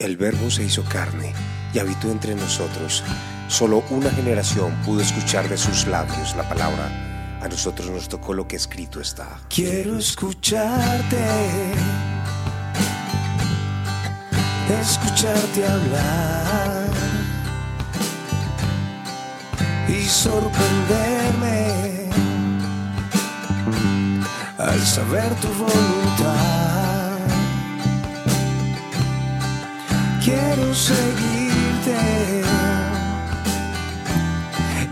El Verbo se hizo carne y habitó entre nosotros. Solo una generación pudo escuchar de sus labios la palabra. A nosotros nos tocó lo que escrito está. Quiero escucharte, escucharte hablar y sorprenderme al saber tu voluntad. Quiero seguirte.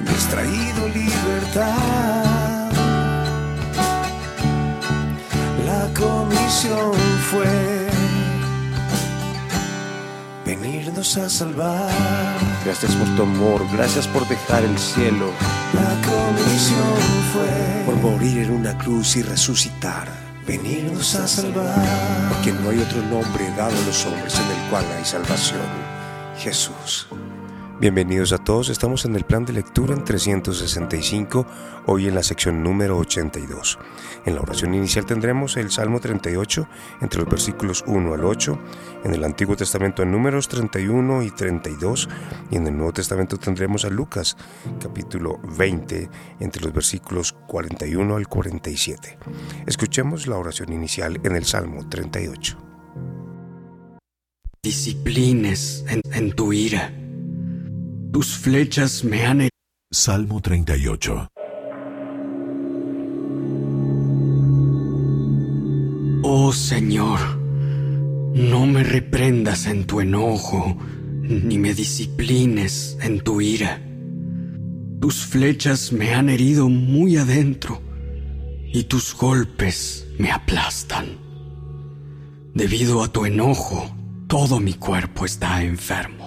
Me has traído libertad. La comisión fue venirnos a salvar. Gracias por tu amor, gracias por dejar el cielo. La comisión fue por morir en una cruz y resucitar venirnos a salvar. Porque no hay otro nombre dado a los hombres en el cual hay salvación. Jesús. Bienvenidos a todos, estamos en el plan de lectura en 365, hoy en la sección número 82. En la oración inicial tendremos el Salmo 38 entre los versículos 1 al 8, en el Antiguo Testamento en números 31 y 32, y en el Nuevo Testamento tendremos a Lucas capítulo 20 entre los versículos 41 al 47. Escuchemos la oración inicial en el Salmo 38. Disciplines en, en tu ira tus flechas me han... Salmo 38 Oh Señor, no me reprendas en tu enojo, ni me disciplines en tu ira. Tus flechas me han herido muy adentro, y tus golpes me aplastan. Debido a tu enojo, todo mi cuerpo está enfermo.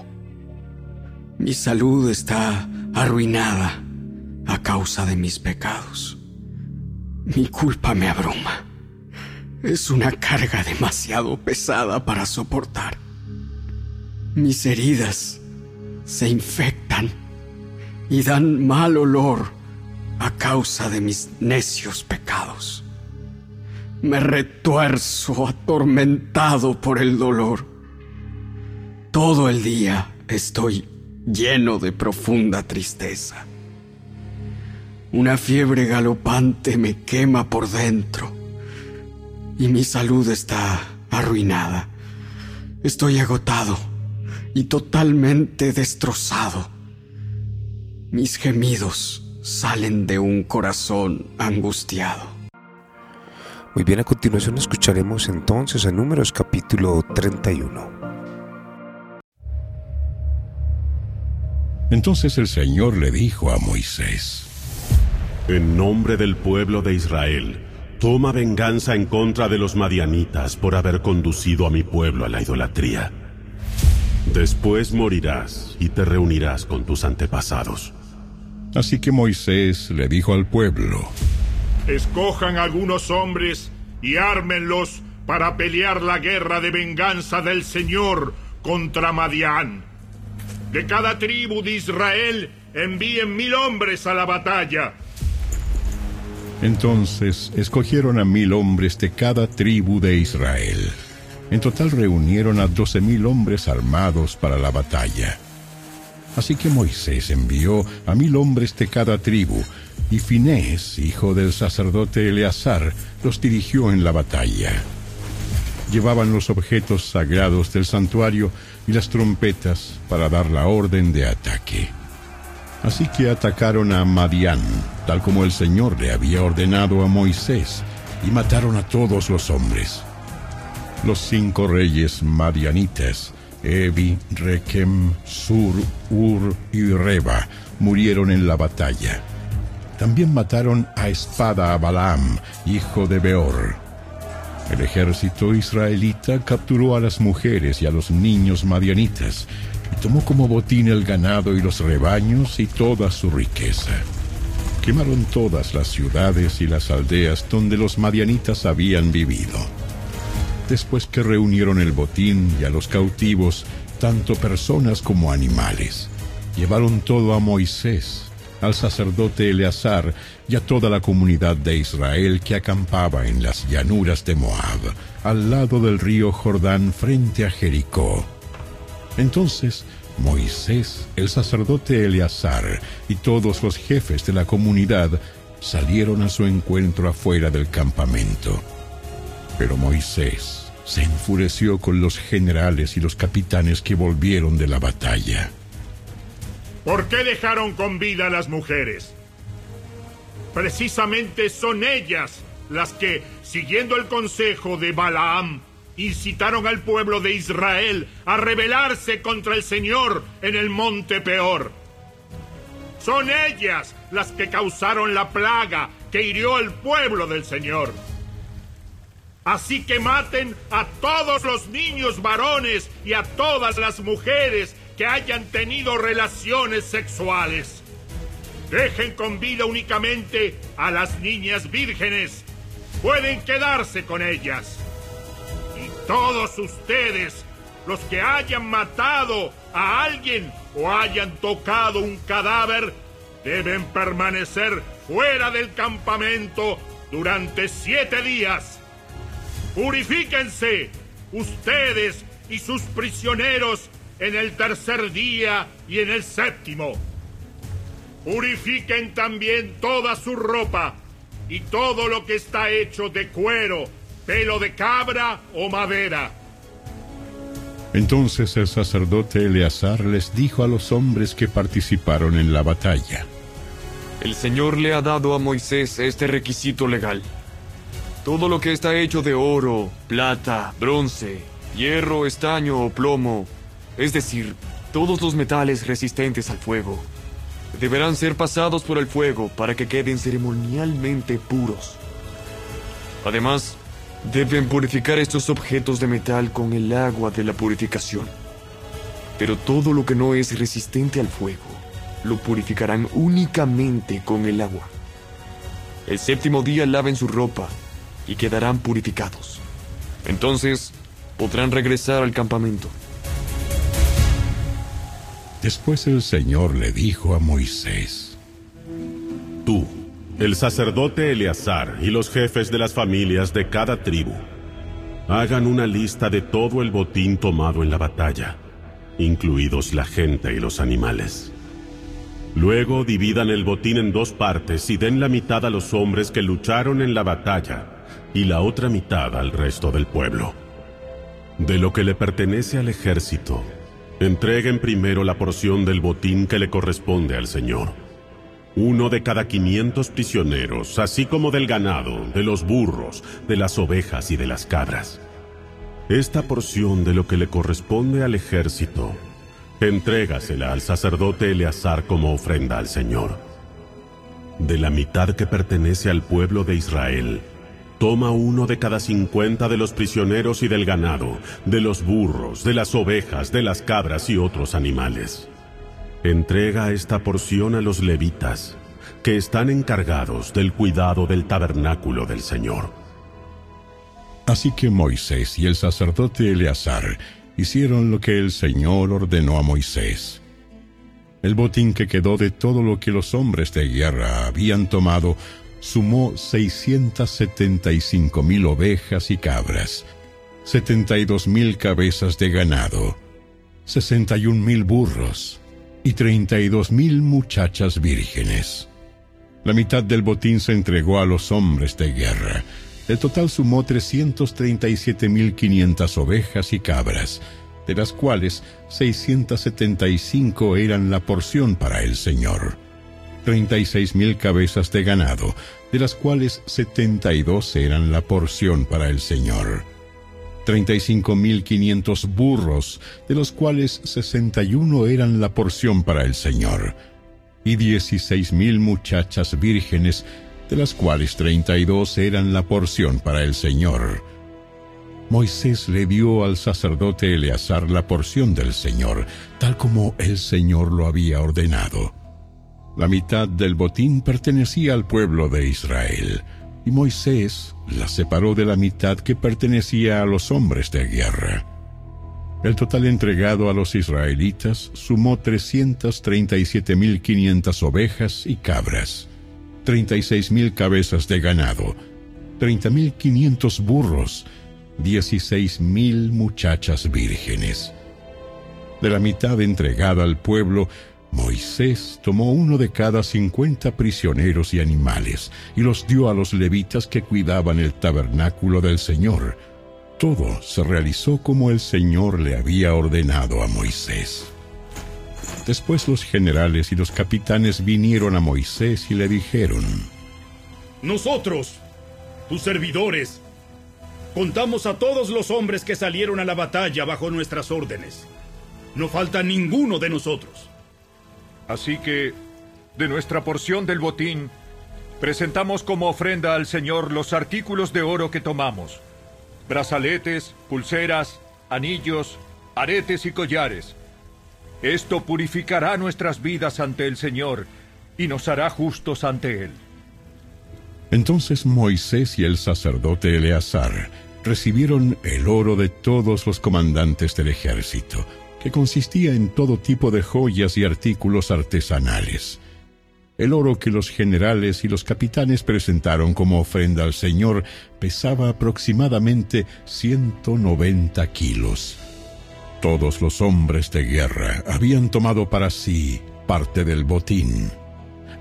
Mi salud está arruinada a causa de mis pecados. Mi culpa me abruma. Es una carga demasiado pesada para soportar. Mis heridas se infectan y dan mal olor a causa de mis necios pecados. Me retuerzo atormentado por el dolor. Todo el día estoy lleno de profunda tristeza. Una fiebre galopante me quema por dentro y mi salud está arruinada. Estoy agotado y totalmente destrozado. Mis gemidos salen de un corazón angustiado. Muy bien, a continuación escucharemos entonces a Números capítulo 31. Entonces el Señor le dijo a Moisés, En nombre del pueblo de Israel, toma venganza en contra de los madianitas por haber conducido a mi pueblo a la idolatría. Después morirás y te reunirás con tus antepasados. Así que Moisés le dijo al pueblo, Escojan algunos hombres y ármenlos para pelear la guerra de venganza del Señor contra Madián de cada tribu de Israel envíen mil hombres a la batalla. Entonces escogieron a mil hombres de cada tribu de Israel. En total reunieron a doce mil hombres armados para la batalla. Así que Moisés envió a mil hombres de cada tribu, y Finés, hijo del sacerdote Eleazar, los dirigió en la batalla. Llevaban los objetos sagrados del santuario y las trompetas para dar la orden de ataque. Así que atacaron a Madián, tal como el Señor le había ordenado a Moisés, y mataron a todos los hombres. Los cinco reyes madianitas, Evi, Rekem, Sur, Ur y Reba, murieron en la batalla. También mataron a espada a Balaam, hijo de Beor, el ejército israelita capturó a las mujeres y a los niños madianitas y tomó como botín el ganado y los rebaños y toda su riqueza. Quemaron todas las ciudades y las aldeas donde los madianitas habían vivido. Después que reunieron el botín y a los cautivos, tanto personas como animales, llevaron todo a Moisés al sacerdote Eleazar y a toda la comunidad de Israel que acampaba en las llanuras de Moab, al lado del río Jordán frente a Jericó. Entonces Moisés, el sacerdote Eleazar y todos los jefes de la comunidad salieron a su encuentro afuera del campamento. Pero Moisés se enfureció con los generales y los capitanes que volvieron de la batalla. ¿Por qué dejaron con vida a las mujeres? Precisamente son ellas las que, siguiendo el consejo de Balaam, incitaron al pueblo de Israel a rebelarse contra el Señor en el monte Peor. Son ellas las que causaron la plaga que hirió al pueblo del Señor. Así que maten a todos los niños varones y a todas las mujeres que hayan tenido relaciones sexuales. Dejen con vida únicamente a las niñas vírgenes. Pueden quedarse con ellas. Y todos ustedes, los que hayan matado a alguien o hayan tocado un cadáver, deben permanecer fuera del campamento durante siete días. Purifíquense, ustedes y sus prisioneros, en el tercer día y en el séptimo. Purifiquen también toda su ropa y todo lo que está hecho de cuero, pelo de cabra o madera. Entonces el sacerdote Eleazar les dijo a los hombres que participaron en la batalla. El Señor le ha dado a Moisés este requisito legal. Todo lo que está hecho de oro, plata, bronce, hierro, estaño o plomo, es decir, todos los metales resistentes al fuego, deberán ser pasados por el fuego para que queden ceremonialmente puros. Además, deben purificar estos objetos de metal con el agua de la purificación. Pero todo lo que no es resistente al fuego, lo purificarán únicamente con el agua. El séptimo día laven su ropa y quedarán purificados. Entonces podrán regresar al campamento. Después el Señor le dijo a Moisés, Tú, el sacerdote Eleazar y los jefes de las familias de cada tribu, hagan una lista de todo el botín tomado en la batalla, incluidos la gente y los animales. Luego dividan el botín en dos partes y den la mitad a los hombres que lucharon en la batalla y la otra mitad al resto del pueblo. De lo que le pertenece al ejército, Entreguen primero la porción del botín que le corresponde al Señor. Uno de cada 500 prisioneros, así como del ganado, de los burros, de las ovejas y de las cabras. Esta porción de lo que le corresponde al ejército, entrégasela al sacerdote Eleazar como ofrenda al Señor. De la mitad que pertenece al pueblo de Israel, Toma uno de cada cincuenta de los prisioneros y del ganado, de los burros, de las ovejas, de las cabras y otros animales. Entrega esta porción a los levitas, que están encargados del cuidado del tabernáculo del Señor. Así que Moisés y el sacerdote Eleazar hicieron lo que el Señor ordenó a Moisés. El botín que quedó de todo lo que los hombres de guerra habían tomado sumó 675 mil ovejas y cabras, 72 mil cabezas de ganado, 61 mil burros y 32 mil muchachas vírgenes. La mitad del botín se entregó a los hombres de guerra. El total sumó 337.500 ovejas y cabras, de las cuales 675 eran la porción para el Señor. 36 mil cabezas de ganado, de las cuales 72 eran la porción para el Señor. 35.500 burros, de los cuales 61 eran la porción para el Señor. Y 16.000 muchachas vírgenes, de las cuales 32 eran la porción para el Señor. Moisés le dio al sacerdote Eleazar la porción del Señor, tal como el Señor lo había ordenado. La mitad del botín pertenecía al pueblo de Israel, y Moisés la separó de la mitad que pertenecía a los hombres de guerra. El total entregado a los israelitas sumó 337.500 ovejas y cabras, 36.000 cabezas de ganado, 30.500 burros, 16.000 muchachas vírgenes. De la mitad entregada al pueblo, Moisés tomó uno de cada cincuenta prisioneros y animales y los dio a los levitas que cuidaban el tabernáculo del Señor. Todo se realizó como el Señor le había ordenado a Moisés. Después los generales y los capitanes vinieron a Moisés y le dijeron, Nosotros, tus servidores, contamos a todos los hombres que salieron a la batalla bajo nuestras órdenes. No falta ninguno de nosotros. Así que, de nuestra porción del botín, presentamos como ofrenda al Señor los artículos de oro que tomamos, brazaletes, pulseras, anillos, aretes y collares. Esto purificará nuestras vidas ante el Señor y nos hará justos ante Él. Entonces Moisés y el sacerdote Eleazar recibieron el oro de todos los comandantes del ejército, que consistía en todo tipo de joyas y artículos artesanales. El oro que los generales y los capitanes presentaron como ofrenda al Señor pesaba aproximadamente 190 kilos. Todos los hombres de guerra habían tomado para sí parte del botín.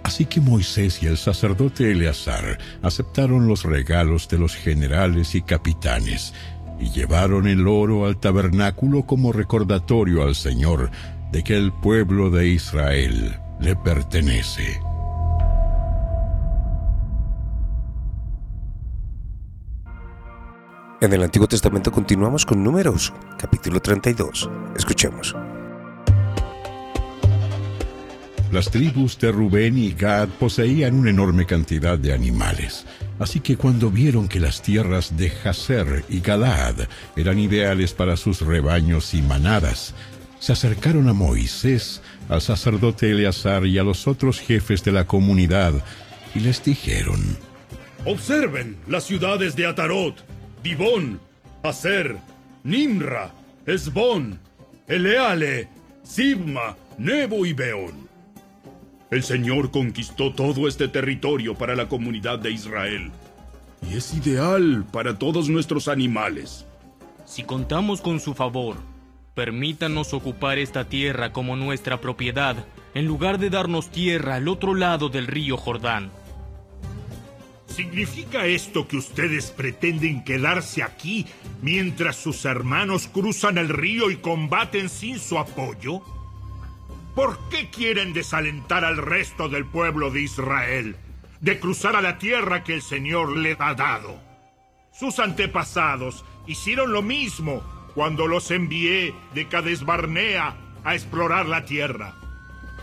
Así que Moisés y el sacerdote Eleazar aceptaron los regalos de los generales y capitanes y llevaron el oro al tabernáculo como recordatorio al Señor de que el pueblo de Israel le pertenece. En el Antiguo Testamento continuamos con Números, capítulo 32. Escuchemos. Las tribus de Rubén y Gad poseían una enorme cantidad de animales. Así que cuando vieron que las tierras de Jazer y Galaad eran ideales para sus rebaños y manadas, se acercaron a Moisés, al sacerdote Eleazar y a los otros jefes de la comunidad y les dijeron, Observen las ciudades de Atarot, Dibón, Aser, Nimra, Esbón, Eleale, Sibma, Nebo y Beón. El Señor conquistó todo este territorio para la comunidad de Israel. Y es ideal para todos nuestros animales. Si contamos con su favor, permítanos ocupar esta tierra como nuestra propiedad, en lugar de darnos tierra al otro lado del río Jordán. ¿Significa esto que ustedes pretenden quedarse aquí mientras sus hermanos cruzan el río y combaten sin su apoyo? ¿Por qué quieren desalentar al resto del pueblo de Israel de cruzar a la tierra que el Señor le ha dado? Sus antepasados hicieron lo mismo cuando los envié de Cades Barnea a explorar la tierra.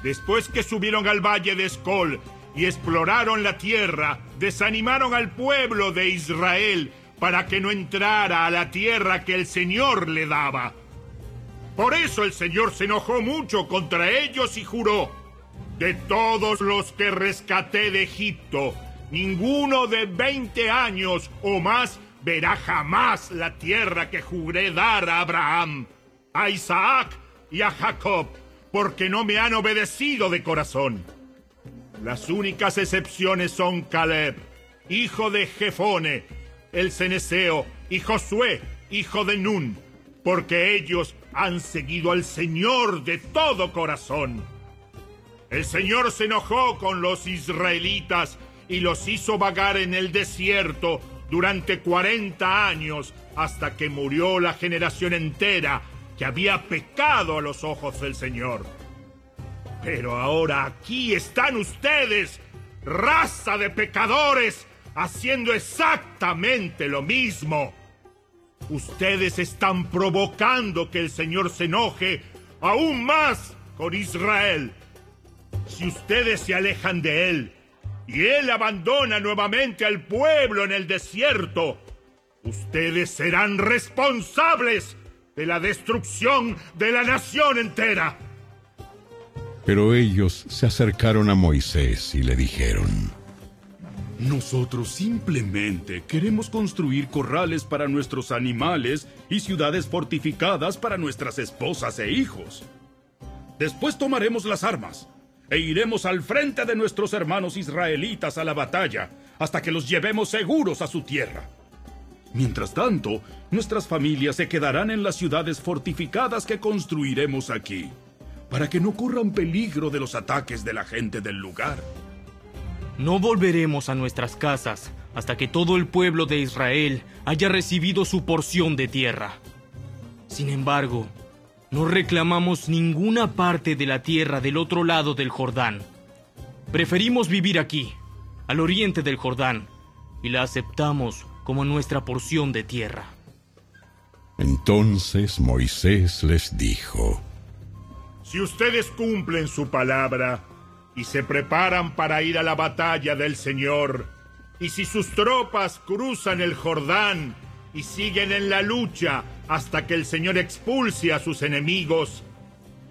Después que subieron al valle de Escol y exploraron la tierra, desanimaron al pueblo de Israel para que no entrara a la tierra que el Señor le daba. Por eso el Señor se enojó mucho contra ellos y juró, de todos los que rescaté de Egipto, ninguno de 20 años o más verá jamás la tierra que juré dar a Abraham, a Isaac y a Jacob, porque no me han obedecido de corazón. Las únicas excepciones son Caleb, hijo de Jefone, el ceneseo, y Josué, hijo de Nun, porque ellos han seguido al Señor de todo corazón. El Señor se enojó con los israelitas y los hizo vagar en el desierto durante 40 años hasta que murió la generación entera que había pecado a los ojos del Señor. Pero ahora aquí están ustedes, raza de pecadores, haciendo exactamente lo mismo. Ustedes están provocando que el Señor se enoje aún más con Israel. Si ustedes se alejan de Él y Él abandona nuevamente al pueblo en el desierto, ustedes serán responsables de la destrucción de la nación entera. Pero ellos se acercaron a Moisés y le dijeron, nosotros simplemente queremos construir corrales para nuestros animales y ciudades fortificadas para nuestras esposas e hijos. Después tomaremos las armas e iremos al frente de nuestros hermanos israelitas a la batalla hasta que los llevemos seguros a su tierra. Mientras tanto, nuestras familias se quedarán en las ciudades fortificadas que construiremos aquí, para que no corran peligro de los ataques de la gente del lugar. No volveremos a nuestras casas hasta que todo el pueblo de Israel haya recibido su porción de tierra. Sin embargo, no reclamamos ninguna parte de la tierra del otro lado del Jordán. Preferimos vivir aquí, al oriente del Jordán, y la aceptamos como nuestra porción de tierra. Entonces Moisés les dijo, Si ustedes cumplen su palabra y se preparan para ir a la batalla del Señor, y si sus tropas cruzan el Jordán y siguen en la lucha hasta que el Señor expulse a sus enemigos,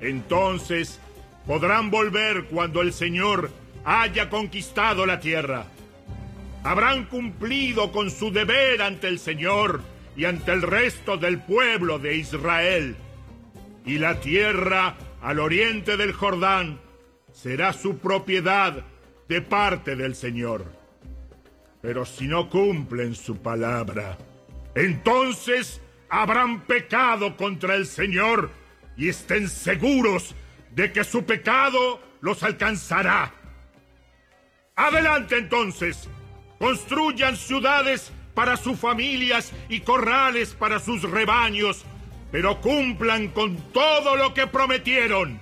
entonces podrán volver cuando el Señor haya conquistado la tierra habrán cumplido con su deber ante el Señor y ante el resto del pueblo de Israel. Y la tierra al oriente del Jordán será su propiedad de parte del Señor. Pero si no cumplen su palabra, entonces habrán pecado contra el Señor y estén seguros de que su pecado los alcanzará. Adelante entonces, Construyan ciudades para sus familias y corrales para sus rebaños, pero cumplan con todo lo que prometieron.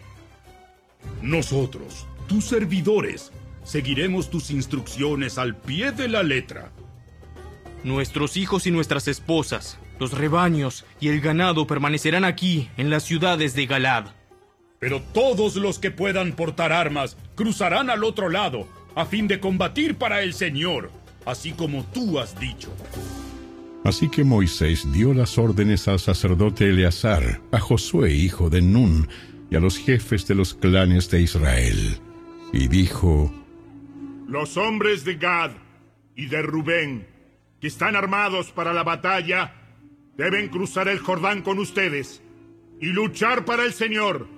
Nosotros, tus servidores, seguiremos tus instrucciones al pie de la letra. Nuestros hijos y nuestras esposas, los rebaños y el ganado permanecerán aquí, en las ciudades de Galad. Pero todos los que puedan portar armas cruzarán al otro lado, a fin de combatir para el Señor así como tú has dicho. Así que Moisés dio las órdenes al sacerdote Eleazar, a Josué hijo de Nun, y a los jefes de los clanes de Israel, y dijo, Los hombres de Gad y de Rubén, que están armados para la batalla, deben cruzar el Jordán con ustedes y luchar para el Señor.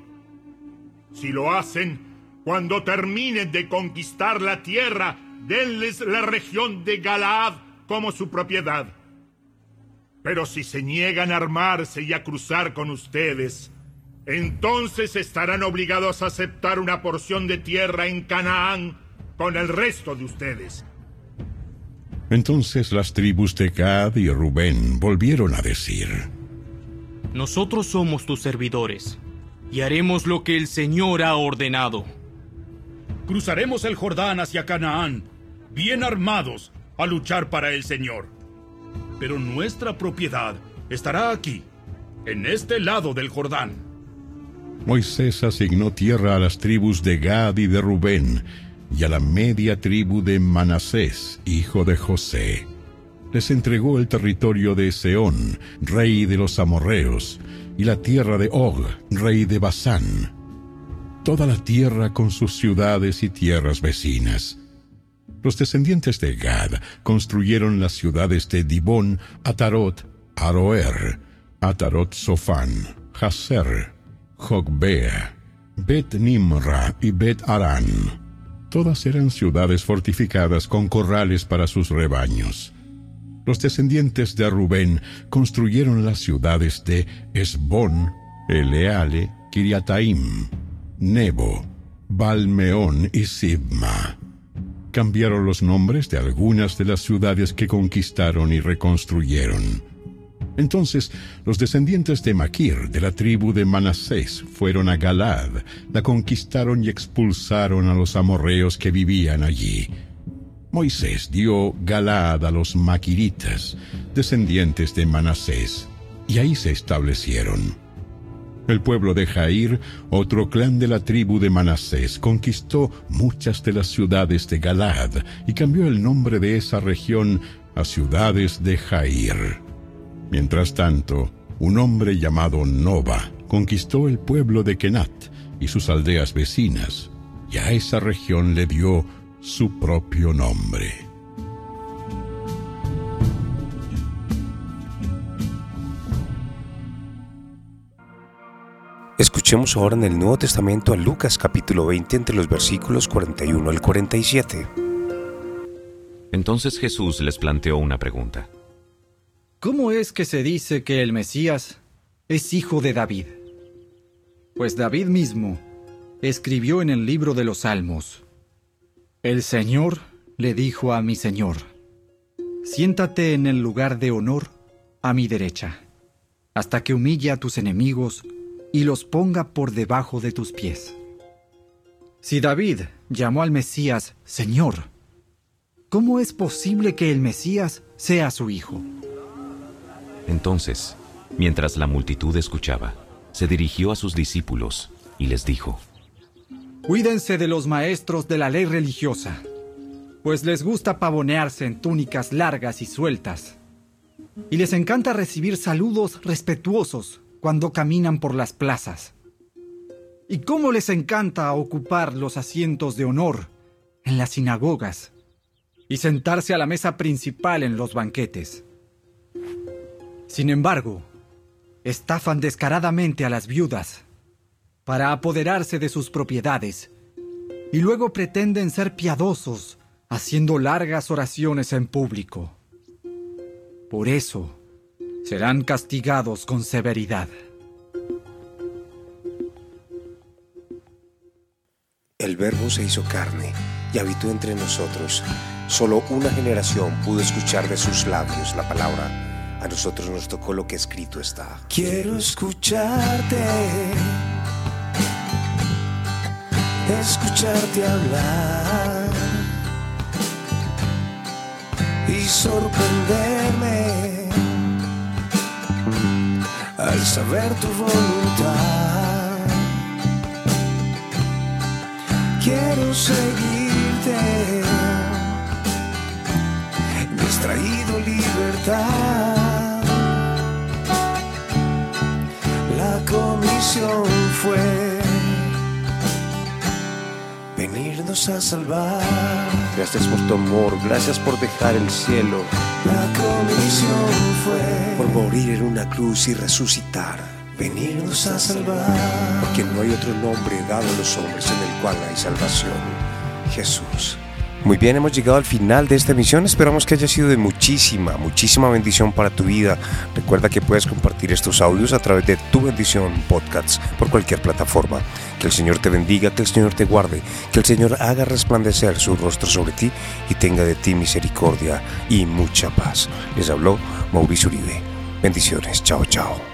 Si lo hacen, cuando terminen de conquistar la tierra denles la región de Galaad como su propiedad. Pero si se niegan a armarse y a cruzar con ustedes, entonces estarán obligados a aceptar una porción de tierra en Canaán con el resto de ustedes. Entonces las tribus de Gad y Rubén volvieron a decir, Nosotros somos tus servidores, y haremos lo que el Señor ha ordenado. Cruzaremos el Jordán hacia Canaán bien armados, a luchar para el Señor. Pero nuestra propiedad estará aquí, en este lado del Jordán. Moisés asignó tierra a las tribus de Gad y de Rubén, y a la media tribu de Manasés, hijo de José. Les entregó el territorio de Seón, rey de los amorreos, y la tierra de Og, rey de Basán. Toda la tierra con sus ciudades y tierras vecinas los descendientes de Gad construyeron las ciudades de Dibón, Atarot, Aroer, Atarot Sofán, Haser, Jogbea, Bet Nimra y Bet Arán. Todas eran ciudades fortificadas con corrales para sus rebaños. Los descendientes de Rubén construyeron las ciudades de Esbón, Eleale, Kiriataim, Nebo, Balmeón y Sibma cambiaron los nombres de algunas de las ciudades que conquistaron y reconstruyeron. Entonces los descendientes de Maquir, de la tribu de Manasés, fueron a Galad, la conquistaron y expulsaron a los amorreos que vivían allí. Moisés dio Galad a los maquiritas, descendientes de Manasés, y ahí se establecieron. El pueblo de Jair, otro clan de la tribu de Manasés, conquistó muchas de las ciudades de Galad y cambió el nombre de esa región a ciudades de Jair. Mientras tanto, un hombre llamado Nova conquistó el pueblo de Kenat y sus aldeas vecinas, y a esa región le dio su propio nombre. Escuchemos ahora en el Nuevo Testamento a Lucas capítulo 20 entre los versículos 41 al 47. Entonces Jesús les planteó una pregunta. ¿Cómo es que se dice que el Mesías es hijo de David? Pues David mismo escribió en el libro de los Salmos, El Señor le dijo a mi Señor, siéntate en el lugar de honor a mi derecha, hasta que humille a tus enemigos y los ponga por debajo de tus pies. Si David llamó al Mesías Señor, ¿cómo es posible que el Mesías sea su hijo? Entonces, mientras la multitud escuchaba, se dirigió a sus discípulos y les dijo, Cuídense de los maestros de la ley religiosa, pues les gusta pavonearse en túnicas largas y sueltas, y les encanta recibir saludos respetuosos cuando caminan por las plazas. ¿Y cómo les encanta ocupar los asientos de honor en las sinagogas y sentarse a la mesa principal en los banquetes? Sin embargo, estafan descaradamente a las viudas para apoderarse de sus propiedades y luego pretenden ser piadosos haciendo largas oraciones en público. Por eso, serán castigados con severidad. El Verbo se hizo carne y habitó entre nosotros. Solo una generación pudo escuchar de sus labios la palabra. A nosotros nos tocó lo que escrito está. Quiero escucharte, escucharte hablar y sorprenderme al saber tu voluntad. Quiero seguirte, has traído libertad. La comisión fue venirnos a salvar. Gracias por tu amor, gracias por dejar el cielo. La comisión fue por morir en una cruz y resucitar. venirnos a salvar. Porque no hay otro nombre dado a los hombres en el cual hay salvación. Jesús. Muy bien, hemos llegado al final de esta emisión. Esperamos que haya sido de muchísima, muchísima bendición para tu vida. Recuerda que puedes compartir estos audios a través de tu bendición podcasts por cualquier plataforma. Que el Señor te bendiga, que el Señor te guarde, que el Señor haga resplandecer su rostro sobre ti y tenga de ti misericordia y mucha paz. Les habló Mauricio Uribe. Bendiciones. Chao, chao.